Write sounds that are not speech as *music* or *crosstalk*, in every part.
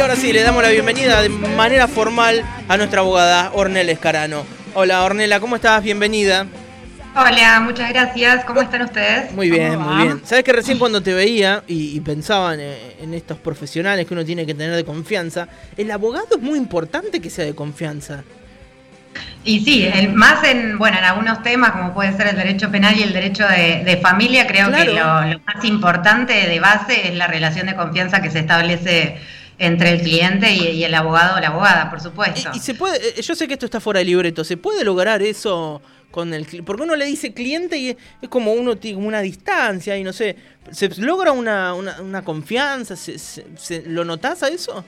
Y ahora sí, le damos la bienvenida de manera formal a nuestra abogada Ornella Escarano. Hola Ornella, ¿cómo estás? Bienvenida. Hola, muchas gracias. ¿Cómo están ustedes? Muy bien, muy bien. Sabes que recién cuando te veía y, pensaba en, estos profesionales que uno tiene que tener de confianza, el abogado es muy importante que sea de confianza. Y sí, más en, bueno, en algunos temas como puede ser el derecho penal y el derecho de, familia, creo que lo, lo, más importante de base es la relación de confianza que se establece entre el cliente y, el abogado o la abogada, por supuesto. Y, se puede, eh, yo sé que esto está fuera de libreto, ¿se puede lograr eso con el porque uno le dice cliente y es, como uno tiene una distancia y no sé, ¿se logra una, una, confianza? ¿Se, se, lo notas a eso?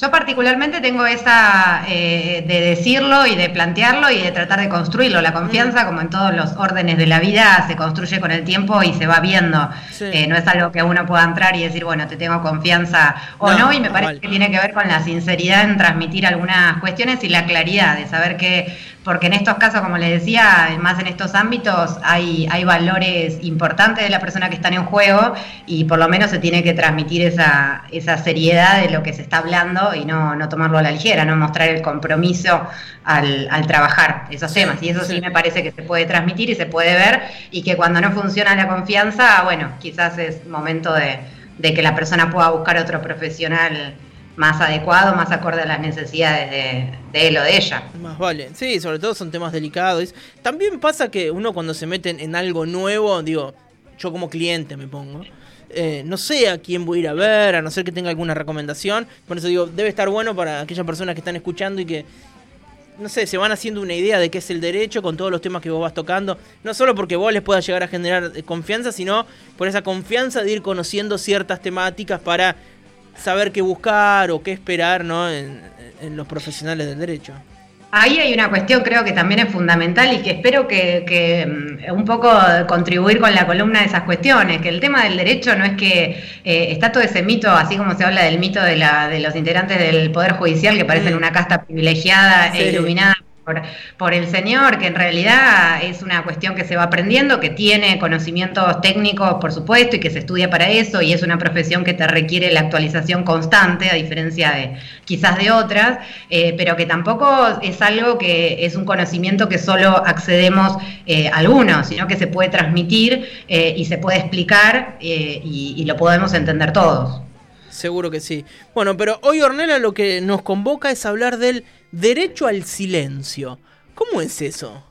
Yo particularmente tengo esa eh, de decirlo y de plantearlo y de tratar de construirlo. La confianza, mm. como en todos los órdenes de la vida, se construye con el tiempo y se va viendo. Eh, no es algo que uno pueda entrar y decir, bueno, te tengo confianza o no. y me parece que tiene que ver con la sinceridad en transmitir algunas cuestiones y la claridad de saber que porque en estos casos, como les decía, más en estos ámbitos hay, hay valores importantes de la persona que están en juego y por lo menos se tiene que transmitir esa, esa seriedad de lo que se está hablando y no, no tomarlo a la ligera, no mostrar el compromiso al, al trabajar esos temas. Y eso sí. me parece que se puede transmitir y se puede ver y que cuando no funciona la confianza, bueno, quizás es momento de, de que la persona pueda buscar otro profesional más adecuado, más acorde a las necesidades de, él o de ella. Más vale, sí, sobre todo son temas delicados. También pasa que uno cuando se mete en algo nuevo, digo, yo como cliente me pongo, eh, no sé a quién voy a ir a ver, a no ser que tenga alguna recomendación. Por eso digo, debe estar bueno para aquellas personas que están escuchando y que, no sé, se van haciendo una idea de qué es el derecho con todos los temas que vos vas tocando. No solo porque vos les puedas llegar a generar eh, confianza, sino por esa confianza de ir conociendo ciertas temáticas para saber qué buscar o qué esperar ¿no? en, los profesionales del derecho. Ahí hay una cuestión creo que también es fundamental y que espero que, mm, un poco contribuir con la columna de esas cuestiones, que el tema del derecho no es que eh, está todo ese mito, así como se habla del mito de, la, de los integrantes del Poder Judicial que parecen mm. una casta privilegiada e iluminada por, el señor, que en realidad es una cuestión que se va aprendiendo, que tiene conocimientos técnicos, por supuesto, y que se estudia para eso, y es una profesión que te requiere la actualización constante, a diferencia de quizás de otras, eh, pero que tampoco es algo que es un conocimiento que solo accedemos eh, algunos, sino que se puede transmitir eh, y se puede explicar y, y lo podemos entender todos. Seguro que sí. Bueno, pero hoy Ornella lo que nos convoca es hablar del derecho al silencio. ¿Cómo es eso?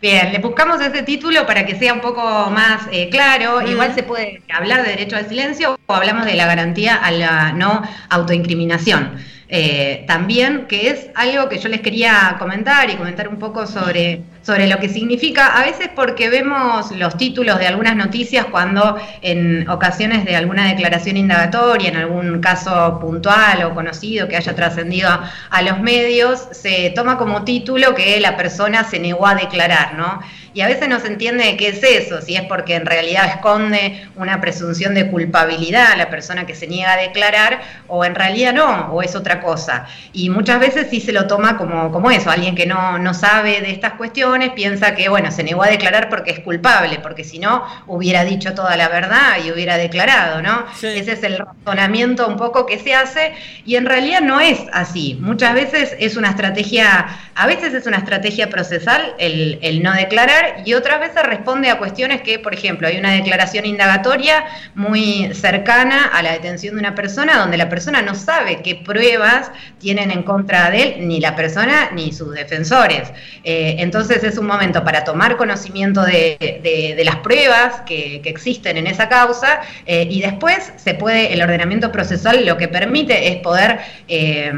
Bien, le buscamos ese título para que sea un poco más eh, claro. Igual se puede hablar de derecho al silencio o hablamos de la garantía a la no autoincriminación. Eh, también, que es algo que yo les quería comentar y comentar un poco sobre, sobre lo que significa, a veces porque vemos los títulos de algunas noticias cuando en ocasiones de alguna declaración indagatoria, en algún caso puntual o conocido que haya trascendido a, los medios, se toma como título que la persona se negó a declarar, ¿no? Y a veces no se entiende qué es eso, si es porque en realidad esconde una presunción de culpabilidad a la persona que se niega a declarar, o en realidad no, o es otra cosa. Y muchas veces sí se lo toma como, como eso, alguien que no, no sabe de estas cuestiones piensa que, bueno, se negó a declarar porque es culpable, porque si no hubiera dicho toda la verdad y hubiera declarado, ¿no? Ese es el razonamiento un poco que se hace, y en realidad no es así. Muchas veces es una estrategia, a veces es una estrategia procesal el, el no declarar, y otras veces responde a cuestiones que, por ejemplo, hay una declaración indagatoria muy cercana a la detención de una persona donde la persona no sabe qué pruebas tienen en contra de él ni la persona ni sus defensores. Eh, entonces es un momento para tomar conocimiento de, las pruebas que, existen en esa causa eh, y después se puede, el ordenamiento procesal lo que permite es poder eh,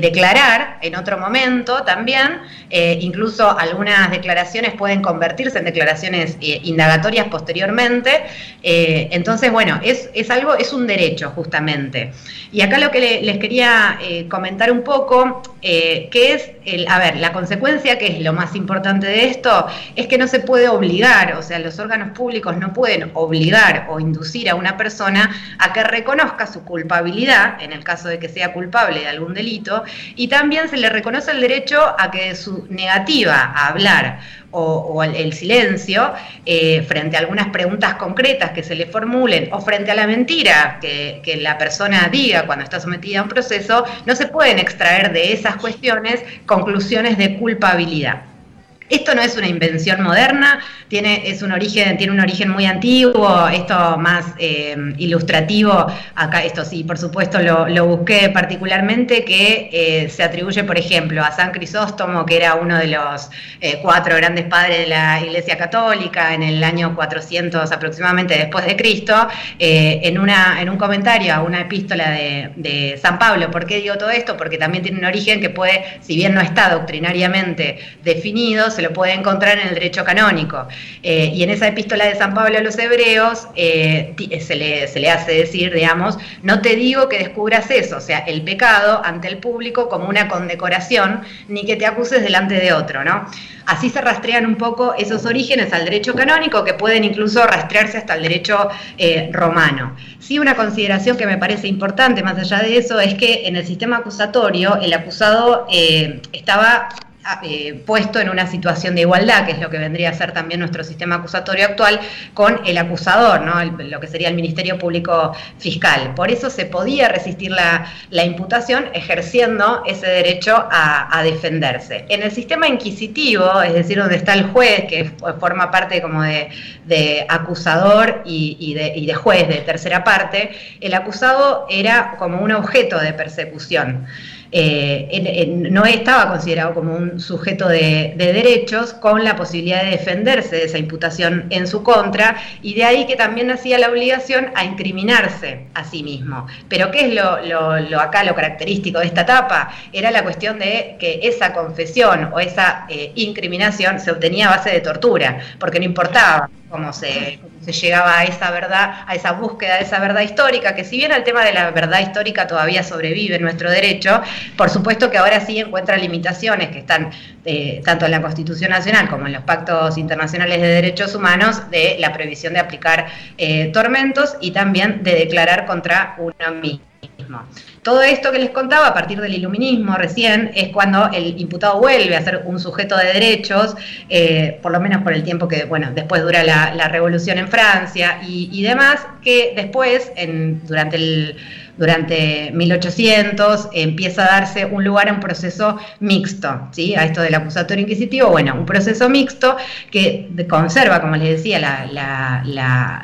declarar en otro momento también, incluso algunas declaraciones pueden convertirse en declaraciones eh, indagatorias posteriormente. Eh, entonces, bueno, es, algo, es un derecho justamente. Y acá lo que les quería eh, comentar un poco eh, que es, el, a ver, la consecuencia, que es lo más importante de esto, es que no se puede obligar, o sea, los órganos públicos no pueden obligar o inducir a una persona a que reconozca su culpabilidad, en el caso de que sea culpable de algún delito, y también se le reconoce el derecho a que su negativa a hablar o, el, silencio eh, frente a algunas preguntas concretas que se le formulen o frente a la mentira que, que, la persona diga cuando está sometida a un proceso, no se pueden extraer de esas cuestiones conclusiones de culpabilidad. Esto no es una invención moderna, tiene, es un origen, tiene un origen muy antiguo, esto más eh, ilustrativo, acá esto sí, por supuesto lo, busqué particularmente, que eh, se atribuye, por ejemplo, a San Crisóstomo, que era uno de los eh, cuatro grandes padres de la Iglesia Católica en el año 400 aproximadamente después de Cristo, en, una, en un comentario a una epístola de, de San Pablo. ¿Por qué digo todo esto? Porque también tiene un origen que puede, si bien no está doctrinariamente definido, se lo puede encontrar en el derecho canónico. Eh, y en esa epístola de San Pablo a los hebreos eh, se, le, hace decir, digamos, no te digo que descubras eso, o sea, el pecado ante el público como una condecoración, ni que te acuses delante de otro, ¿no? Así se rastrean un poco esos orígenes al derecho canónico que pueden incluso rastrearse hasta el derecho eh, romano. Sí, una consideración que me parece importante más allá de eso es que en el sistema acusatorio el acusado estaba eh, puesto en una situación de igualdad, que es lo que vendría a ser también nuestro sistema acusatorio actual, con el acusador, ¿no? lo que sería el Ministerio Público Fiscal. Por eso se podía resistir la, imputación ejerciendo ese derecho a, defenderse. En el sistema inquisitivo, es decir, donde está el juez, que forma parte como de, acusador y, de, y de juez de tercera parte, el acusado era como un objeto de persecución. Eh, no estaba considerado como un sujeto de, derechos con la posibilidad de defenderse de esa imputación en su contra y de ahí que también hacía la obligación a incriminarse a sí mismo. Pero ¿qué es lo, acá lo característico de esta etapa? Era la cuestión de que esa confesión o esa eh, incriminación se obtenía a base de tortura, porque no importaba cómo se, se, llegaba a esa verdad, a esa búsqueda de esa verdad histórica, que si bien el tema de la verdad histórica todavía sobrevive en nuestro derecho, por supuesto que ahora sí encuentra limitaciones que están eh, tanto en la Constitución Nacional como en los pactos internacionales de derechos humanos de la prohibición de aplicar eh, tormentos y también de declarar contra uno mismo. Todo esto que les contaba a partir del iluminismo recién es cuando el imputado vuelve a ser un sujeto de derechos, eh, por lo menos por el tiempo que, bueno, después dura la, revolución en Francia y, demás, que después, durante el durante 1800 empieza a darse un lugar a un proceso mixto, ¿sí? a esto del acusatorio inquisitivo, bueno, un proceso mixto que conserva, como les decía,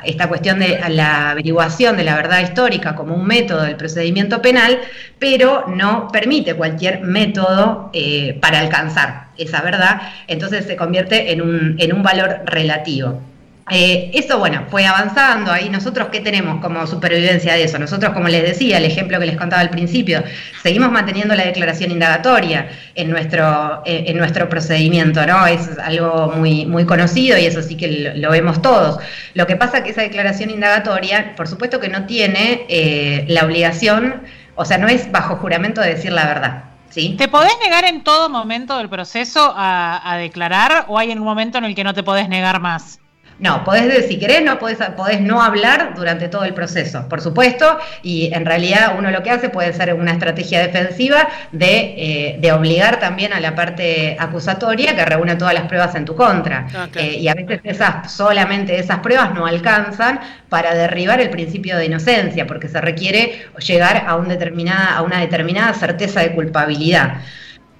esta cuestión de la averiguación de la verdad histórica como un método del procedimiento penal, pero no permite cualquier método eh, para alcanzar esa verdad, entonces se convierte en un valor relativo. Eh, eso, bueno, fue avanzando. Ahí nosotros, ¿qué tenemos como supervivencia de eso? Nosotros, como les decía, el ejemplo que les contaba al principio, seguimos manteniendo la declaración indagatoria en nuestro, eh, en nuestro procedimiento, ¿no? Es algo muy, muy conocido y eso sí que lo, vemos todos. Lo que pasa es que esa declaración indagatoria, por supuesto que no tiene eh, la obligación, o sea, no es bajo juramento de decir la verdad. ¿Sí? ¿Te podés negar en todo momento del proceso a, a declarar o hay un momento en el que no te podés negar más? No, podés, si querés, no podés, podés, no hablar durante todo el proceso, por supuesto, y en realidad uno lo que hace puede ser una estrategia defensiva de, eh, obligar también a la parte acusatoria que reúna todas las pruebas en tu contra. Ah, eh, y a veces esas, solamente esas pruebas no alcanzan para derribar el principio de inocencia, porque se requiere llegar a, un determinada, a una determinada certeza de culpabilidad.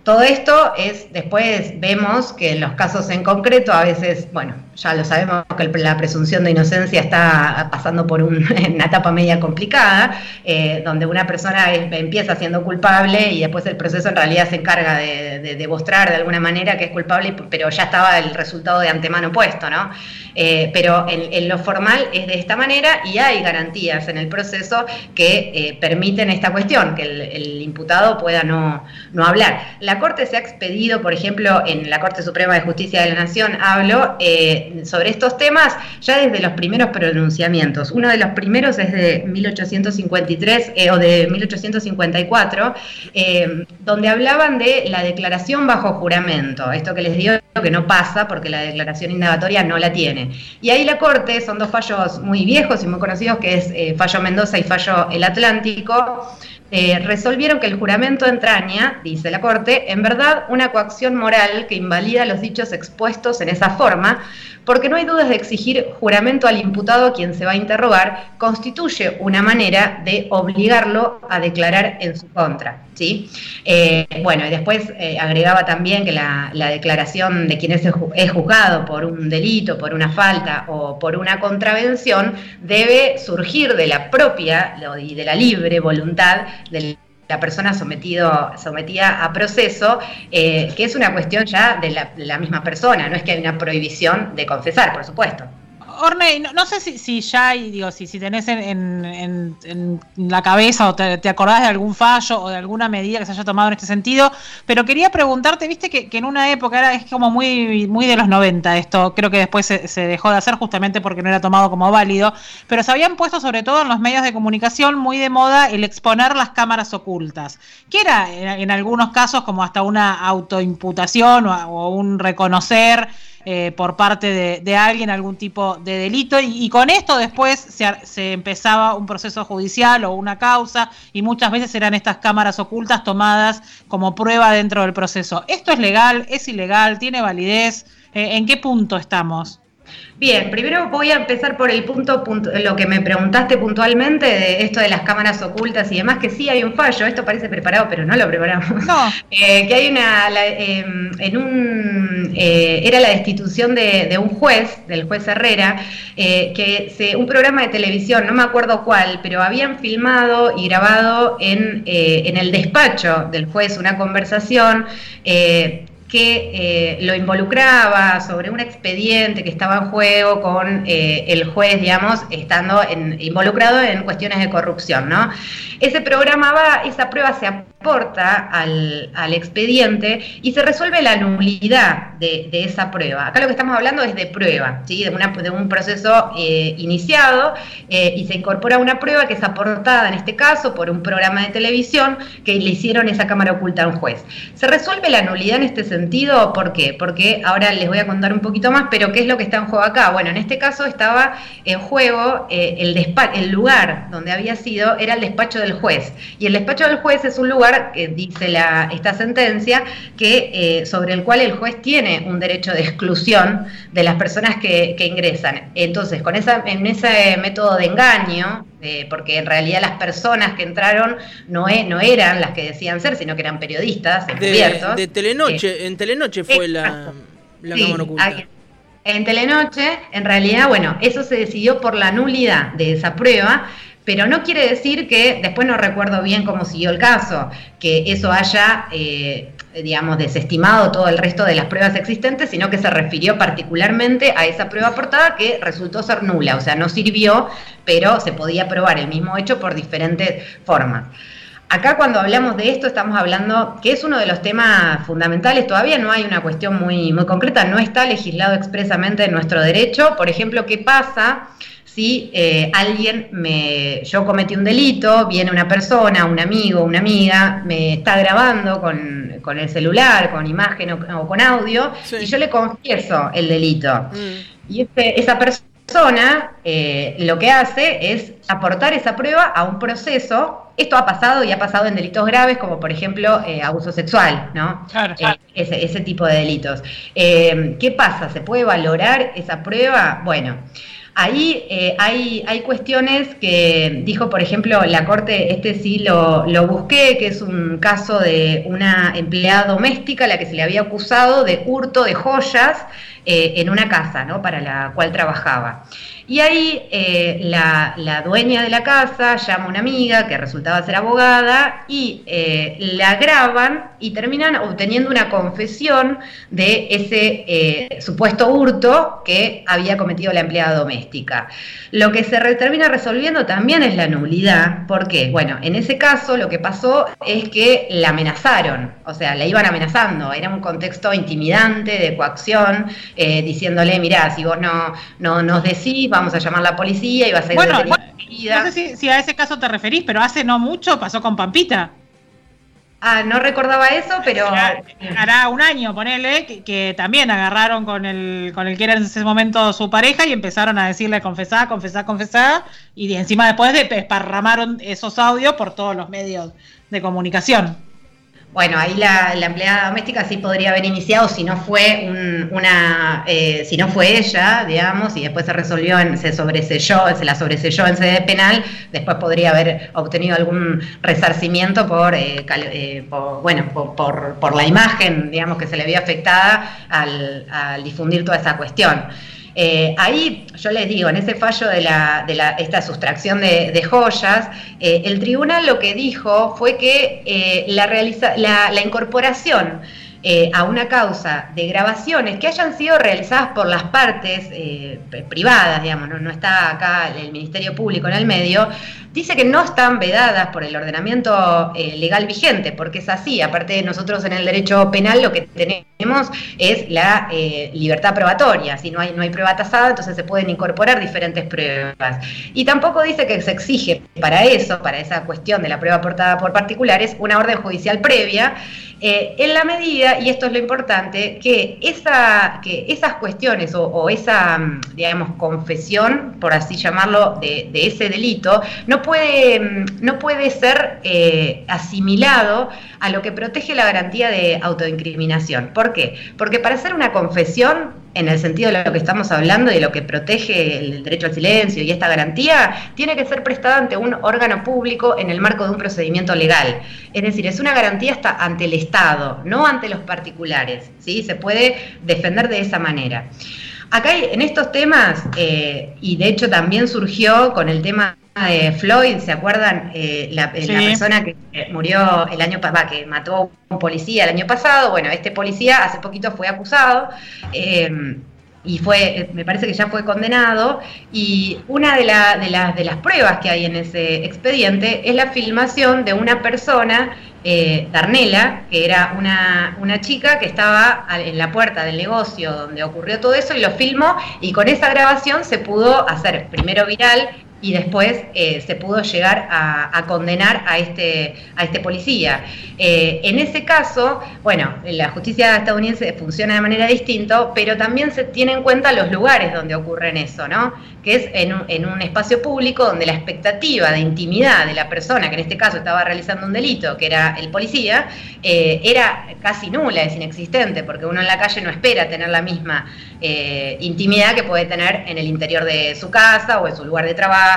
Todo esto es, después vemos que en los casos en concreto, a veces, bueno, ya lo sabemos que la presunción de inocencia está pasando por *laughs* una etapa media complicada, eh, donde una persona empieza siendo culpable y después el proceso en realidad se encarga de, demostrar de alguna manera que es culpable, pero ya estaba el resultado de antemano puesto, ¿no? Eh, pero en, lo formal es de esta manera y hay garantías en el proceso que eh, permiten esta cuestión, que el, imputado pueda no, no hablar. La Corte se ha expedido, por ejemplo, en la Corte Suprema de Justicia de la Nación, hablo, sobre estos temas ya desde los primeros pronunciamientos. Uno de los primeros es de 1853 o de 1854, donde hablaban de la declaración bajo juramento. Esto que les digo que no pasa porque la declaración indagatoria no la tiene. Y ahí la Corte, son dos fallos muy viejos y muy conocidos, que es fallo Mendoza y fallo El Atlántico, eh, resolvieron que el juramento entraña, dice la Corte, en verdad una coacción moral que invalida los dichos expuestos en esa forma, porque no hay dudas de exigir juramento al imputado a quien se va a interrogar, constituye una manera de obligarlo a declarar en su contra. ¿sí? Eh, bueno, y después eh, agregaba también que la, declaración de quien es, es juzgado por un delito, por una falta o por una contravención debe surgir de la propia y de la libre voluntad del la persona sometido, sometida a proceso, eh, que es una cuestión ya de la, misma persona, no es que hay una prohibición de confesar, por supuesto. Orne, no, sé si, ya hay, digo, si, si tenés en, la cabeza o te, acordás de algún fallo o de alguna medida que se haya tomado en este sentido, pero quería preguntarte, viste que, en una época era es como muy, muy de los 90 esto, creo que después se, dejó de hacer justamente porque no era tomado como válido, pero se habían puesto sobre todo en los medios de comunicación muy de moda el exponer las cámaras ocultas, que era en, algunos casos como hasta una autoimputación o un reconocer eh, por parte de, alguien algún tipo de delito y, con esto después se, empezaba un proceso judicial o una causa y muchas veces eran estas cámaras ocultas tomadas como prueba dentro del proceso. ¿Esto es legal? ¿Es ilegal? ¿Tiene validez? Eh, ¿En qué punto estamos? Bien, primero voy a empezar por el punto, lo que me preguntaste puntualmente de esto de las cámaras ocultas y demás, que sí hay un fallo, esto parece preparado, pero no lo preparamos. No. *laughs* Eh, que hay una, em, en un, eh, era la destitución de, un juez, del juez Herrera, eh, que se, un programa de televisión, no me acuerdo cuál, pero habían filmado y grabado en, en el despacho del juez una conversación que eh, lo involucraba sobre un expediente que estaba en juego con eh, el juez, digamos, estando involucrado en cuestiones de corrupción, ¿no? Ese programa va, esa prueba se aporta al, expediente y se resuelve la nulidad de, esa prueba. Acá lo que estamos hablando es de prueba, ¿sí? de, un proceso eh, iniciado y se incorpora una prueba que es aportada en este caso por un programa de televisión que le hicieron esa cámara oculta a un juez. Se resuelve la nulidad en este sentido ¿por qué? Porque ahora les voy a contar un poquito más, pero ¿qué es lo que está en juego acá? Bueno, en este caso estaba en juego eh, el, el lugar donde había sido, era el despacho del juez. Y el despacho del juez es un lugar, que dice la, esta sentencia, que, eh, sobre el cual el juez tiene un derecho de exclusión de las personas que, ingresan. Entonces, con esa, en ese método de engaño, eh, porque en realidad las personas que entraron no, e, no eran las que decían ser, sino que eran periodistas encubiertos. De, Telenoche, en Telenoche fue la, la cámara oculta. En Telenoche, en realidad, bueno, eso se decidió por la nulidad de esa prueba, pero no quiere decir que, después no recuerdo bien cómo siguió el caso, que eso haya eh, digamos, desestimado todo el resto de las pruebas existentes, sino que se refirió particularmente a esa prueba aportada que resultó ser nula, o sea, no sirvió, pero se podía probar el mismo hecho por diferentes formas. Acá cuando hablamos de esto estamos hablando que es uno de los temas fundamentales, todavía no hay una cuestión muy, muy concreta, no está legislado expresamente en nuestro derecho, por ejemplo, ¿qué pasa? Si eh, alguien me, yo cometí un delito, viene una persona, un amigo, una amiga, me está grabando con, el celular, con imagen o, con audio, y yo le confieso el delito. Mm. Y este, esa persona eh, lo que hace es aportar esa prueba a un proceso. Esto ha pasado y ha pasado en delitos graves, como por ejemplo eh, abuso sexual, ¿no? ese, ese, tipo de delitos. ¿Qué pasa? ¿Se puede valorar esa prueba? Bueno. Ahí eh, hay, hay, cuestiones que dijo, por ejemplo, la Corte, este sí lo, lo, busqué, que es un caso de una empleada doméstica a la que se le había acusado de hurto de joyas eh, en una casa ¿no? para la cual trabajaba. Y ahí eh, la, dueña de la casa llama a una amiga que resultaba ser abogada y eh, la graban y terminan obteniendo una confesión de ese eh, supuesto hurto que había cometido la empleada doméstica. Lo que se termina resolviendo también es la nulidad. ¿Por qué? Bueno, en ese caso lo que pasó es que la amenazaron, o sea, la iban amenazando. Era un contexto intimidante, de coacción, diciéndole, mirá, si vos no, no nos decís, vamos a llamar a la policía y va a ser bueno, no sé si, a ese caso te referís, pero hace no mucho pasó con Pampita. Ah, no recordaba eso, pero. Hará, un año, ponele, que, también agarraron con el, con el que era en ese momento su pareja y empezaron a decirle confesá, confesá, confesá. Y encima después desparramaron esos audios por todos los medios de comunicación. Bueno, ahí la, empleada doméstica sí podría haber iniciado si no fue una, eh, si no fue ella, digamos, y después se resolvió, en, se sobreselló, se la sobreselló en sede penal, después podría haber obtenido algún resarcimiento por, eh, eh, bueno, por, la imagen, digamos, que se le había afectada al, al difundir toda esa cuestión. Eh, ahí yo les digo, en ese fallo de, la, de la, esta sustracción de, joyas, eh, el tribunal lo que dijo fue que eh, la, incorporación a una causa de grabaciones que hayan sido realizadas por las partes privadas, digamos, no, está acá el Ministerio Público en el medio, dice que no están vedadas por el ordenamiento eh, legal vigente, porque es así. Aparte, nosotros en el derecho penal lo que tenemos es la eh, libertad probatoria. Si no hay, no hay prueba tasada, entonces se pueden incorporar diferentes pruebas. Y tampoco dice que se exige para eso, para esa cuestión de la prueba aportada por particulares, una orden judicial previa. Eh, en la medida, y esto es lo importante, que, esa, que esas cuestiones o, esa, mm, digamos, confesión, por así llamarlo, de, de ese delito, no puede, no puede ser eh, asimilado a lo que protege la garantía de autoincriminación. ¿Por qué? Porque para hacer una confesión, en el sentido de lo que estamos hablando de lo que protege el derecho al silencio y esta garantía, tiene que ser prestada ante un órgano público en el marco de un procedimiento legal. Es decir, es una garantía hasta ante el Estado, no ante los particulares. ¿sí? Se puede defender de esa manera. Acá en estos temas, eh, y de hecho también surgió con el tema de Floyd, ¿se acuerdan? Eh, la, eh, persona que murió el año pasado, que mató a un policía el año pasado. Bueno, este policía hace poquito fue acusado. Eh, y fue, me parece que ya fue condenado, y una de, de, de, las pruebas que hay en ese expediente es la filmación de una persona, Darnela, que era una, una, chica que estaba en la puerta del negocio donde ocurrió todo eso, y lo filmó, y con esa grabación se pudo hacer primero viral y después eh, se pudo llegar a, condenar a este, a este policía. Eh, en ese caso, bueno, la justicia estadounidense funciona de manera distinta, pero también se tiene en cuenta los lugares donde ocurren eso, ¿no? Que es en un, espacio público donde la expectativa de intimidad de la persona, que en este caso estaba realizando un delito, que era el policía, eh, era casi nula, es inexistente, porque uno en la calle no espera tener la misma intimidad que puede tener en el interior de su casa o en su lugar de trabajo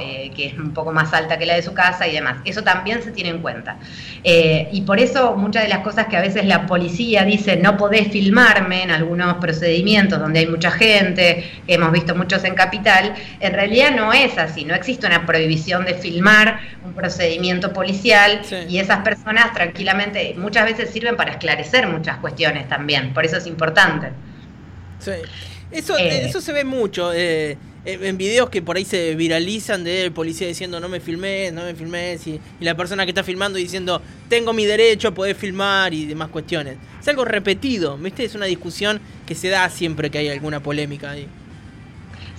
eh, que es un poco más alta que la de su casa y demás. Eso también se tiene en cuenta. Eh, y por eso muchas de las cosas que a veces la policía dice no podés filmarme en algunos procedimientos donde hay mucha gente, hemos visto muchos en Capital, en realidad no es así, no existe una prohibición de filmar un procedimiento policial y esas personas tranquilamente muchas veces sirven para esclarecer muchas cuestiones también, por eso es importante. Sí. Eso, eh, eso se ve mucho. Eh, en videos que por ahí se viralizan de policía diciendo no me filmé, no me filmé, y, la persona que está filmando diciendo tengo mi derecho a poder filmar y demás cuestiones. Es algo repetido, ¿viste? Es una discusión que se da siempre que hay alguna polémica ahí.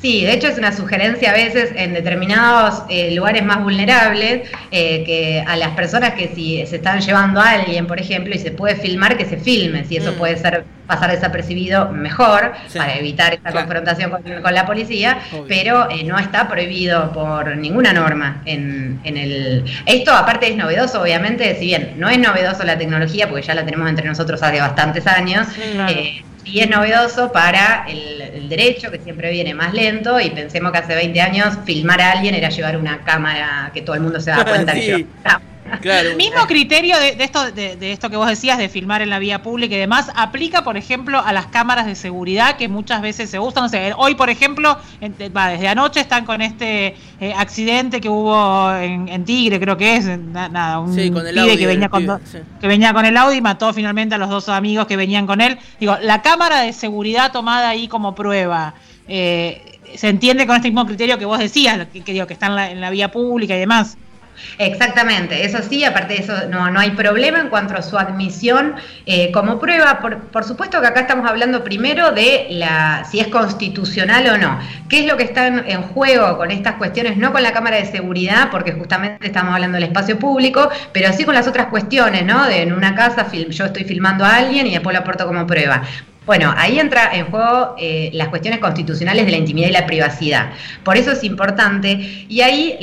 Sí, de hecho es una sugerencia a veces en determinados eh, lugares más vulnerables eh, que a las personas que si se están llevando a alguien, por ejemplo, y se puede filmar, que se filme, si eso mm. puede ser pasar desapercibido mejor para evitar esta confrontación con, la policía, pero eh, no está prohibido por ninguna norma en, en, el... Esto aparte es novedoso, obviamente, si bien no es novedoso la tecnología, porque ya la tenemos entre nosotros hace bastantes años, y es novedoso para el, derecho, que siempre viene más lento, y pensemos que hace 20 años filmar a alguien era llevar una cámara que todo el mundo se da cuenta que Claro. Mismo criterio de, esto, de, esto que vos decías de filmar en la vía pública y demás, aplica, por ejemplo, a las cámaras de seguridad que muchas veces se usan. hoy, por ejemplo, desde anoche están con este eh, accidente que hubo en, Tigre, creo que es, nada, un sí, que venía con que venía con el Audi y mató finalmente a los dos amigos que venían con él. Digo, la cámara de seguridad tomada ahí como prueba. Eh, se entiende con este mismo criterio que vos decías, que, que digo, que está en la, en la vía pública y demás. Exactamente, eso sí, aparte de eso no, no hay problema en cuanto a su admisión eh, como prueba. Por, supuesto que acá estamos hablando primero de la si es constitucional o no. ¿Qué es lo que está en, juego con estas cuestiones? No con la Cámara de Seguridad, porque justamente estamos hablando del espacio público, pero sí con las otras cuestiones, ¿no? De en una casa yo estoy filmando a alguien y después lo aporto como prueba. Bueno, ahí entra en juego eh, las cuestiones constitucionales de la intimidad y la privacidad. Por eso es importante y ahí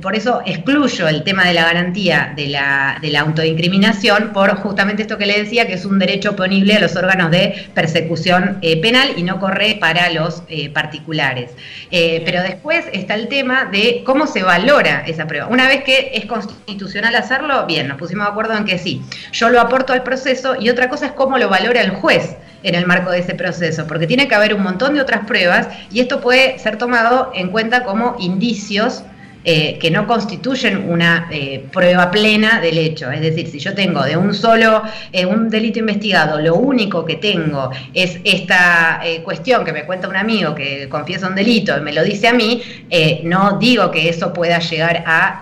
por eso excluyo el tema de la garantía de la, de la autoincriminación por justamente esto que le decía, que es un derecho oponible a los órganos de persecución eh, penal y no corre para los eh, particulares. pero después está el tema de cómo se valora esa prueba. Una vez que es constitucional hacerlo, bien, nos pusimos de acuerdo en que sí. Yo lo aporto al proceso y otra cosa es cómo lo valora el juez en el marco de ese proceso, porque tiene que haber un montón de otras pruebas y esto puede ser tomado en cuenta como indicios eh, que no constituyen una eh, prueba plena del hecho. Es decir, si yo tengo de un solo, eh, un delito investigado, lo único que tengo es esta cuestión que me cuenta un amigo que confiesa un delito y me lo dice a mí, no digo que eso pueda llegar a,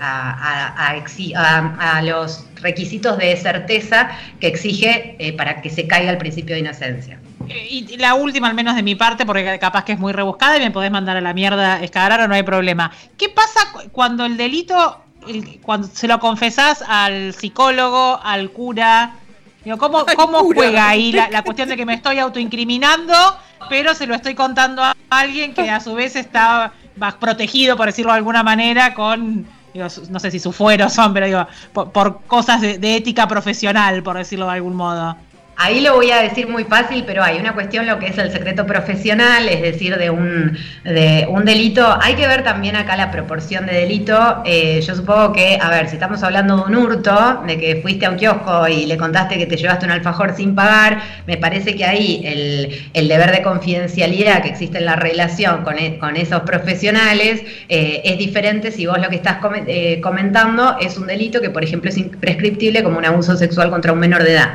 a, a los requisitos de certeza que exige para que se caiga el principio de inocencia. Y la última, al menos de mi parte, porque capaz que es muy rebuscada y me podés mandar a la mierda o no hay problema. ¿Qué pasa cuando el delito, cuando se lo confesás al psicólogo, al cura? ¿Cómo, cómo juega ahí la, cuestión de que me estoy autoincriminando, pero se lo estoy contando a alguien que a su vez está más protegido, por decirlo de alguna manera, con, no sé si su fuero son, pero digo, por, cosas de ética profesional, por decirlo de algún modo? Ahí lo voy a decir muy fácil, pero hay una cuestión lo que es el secreto profesional, es decir, de un, de un delito. Hay que ver también acá la proporción de delito. Eh, yo supongo que, a ver, si estamos hablando de un hurto, de que fuiste a un kiosco y le contaste que te llevaste un alfajor sin pagar, me parece que ahí el, deber de confidencialidad que existe en la relación con, e, esos profesionales eh, es diferente si vos lo que estás eh, comentando es un delito que, por ejemplo, es imprescriptible como un abuso sexual contra un menor de edad.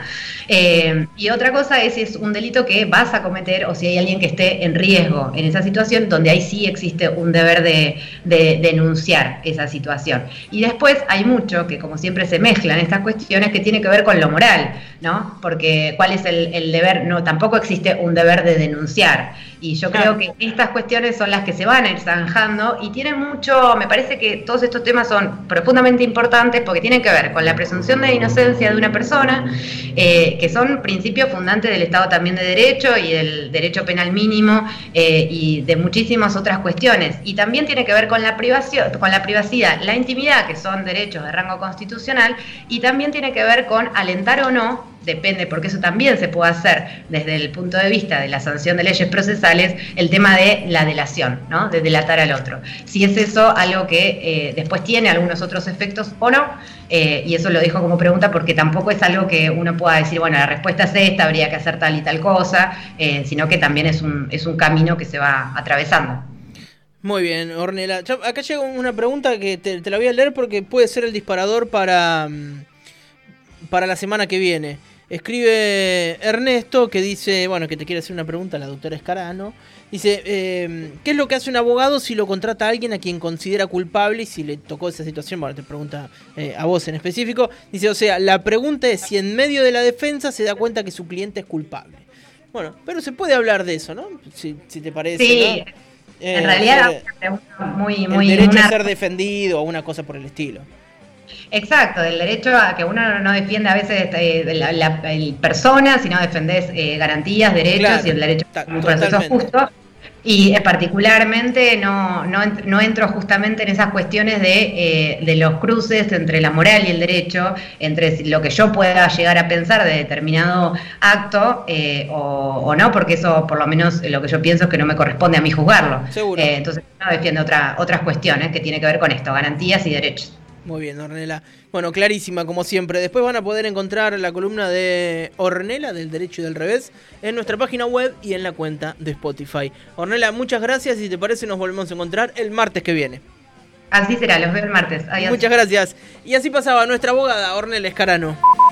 Eh, y otra cosa es si es un delito que vas a cometer o si hay alguien que esté en riesgo en esa situación, donde ahí sí existe un deber de, denunciar esa situación. Y después hay mucho que, como siempre, se mezclan estas cuestiones que tiene que ver con lo moral, ¿no? Porque ¿cuál es el, el deber? No, tampoco existe un deber de denunciar. Y yo creo que estas cuestiones son las que se van a ir zanjando y tienen mucho, me parece que todos estos temas son profundamente importantes porque tienen que ver con la presunción de inocencia de una persona, eh, que son principios fundantes del Estado también de Derecho y del derecho penal mínimo eh, y de muchísimas otras cuestiones. Y también tiene que ver con la, privacidad, con la privacidad, la intimidad, que son derechos de rango constitucional, y también tiene que ver con alentar o no depende, porque eso también se puede hacer desde el punto de vista de la sanción de leyes procesales, el tema de la delación, ¿no? de delatar al otro. Si es eso algo que eh, después tiene algunos otros efectos o no, eh, y eso lo dejo como pregunta porque tampoco es algo que uno pueda decir, bueno, la respuesta es esta, habría que hacer tal y tal cosa, eh, sino que también es un, es un camino que se va atravesando. Muy bien, Ornela. Acá llega una pregunta que te, te la voy a leer porque puede ser el disparador para, mm, para la semana que viene. Escribe Ernesto que dice, bueno, que te quiere hacer una pregunta a la doctora Escarano. Dice, eh, ¿qué es lo que hace un abogado si lo contrata a alguien a quien considera culpable y si le tocó esa situación? Bueno, te pregunta eh, a vos en específico. Dice, o sea, la pregunta es si en medio de la defensa se da cuenta que su cliente es culpable. Bueno, pero se puede hablar de eso, ¿no? Si, te parece. Sí, en realidad pregunta muy, muy... El derecho a ser defendido o una cosa por el estilo. Exacto, del derecho a que uno no defiende a veces eh, la, persona, sino defendés eh, garantías, derechos y el derecho a un proceso justo. Y eh, particularmente no, no, entro justamente en esas cuestiones de, de, los cruces entre la moral y el derecho, entre lo que yo pueda llegar a pensar de determinado acto o, no, porque eso por lo menos lo que yo pienso es que no me corresponde a mí juzgarlo. entonces no defiendo otra, otras cuestiones que tienen que ver con esto, garantías y derechos. Muy bien, Ornela. Bueno, clarísima como siempre. Después van a poder encontrar la columna de Ornela del derecho y del revés en nuestra página web y en la cuenta de Spotify. Ornela, muchas gracias y si te parece nos volvemos a encontrar el martes que viene. Así será, los veo el martes. Adiós. Muchas gracias. Y así pasaba nuestra abogada Ornella Escarano.